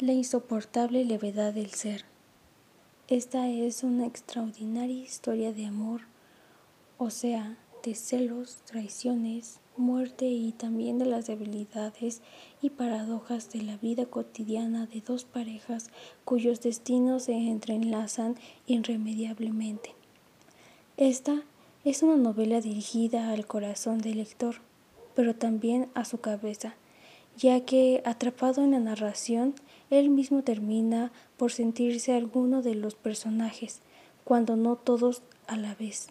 La insoportable levedad del ser. Esta es una extraordinaria historia de amor, o sea, de celos, traiciones, muerte y también de las debilidades y paradojas de la vida cotidiana de dos parejas cuyos destinos se entrelazan irremediablemente. Esta es una novela dirigida al corazón del lector, pero también a su cabeza, ya que, atrapado en la narración, él mismo termina por sentirse alguno de los personajes, cuando no todos a la vez.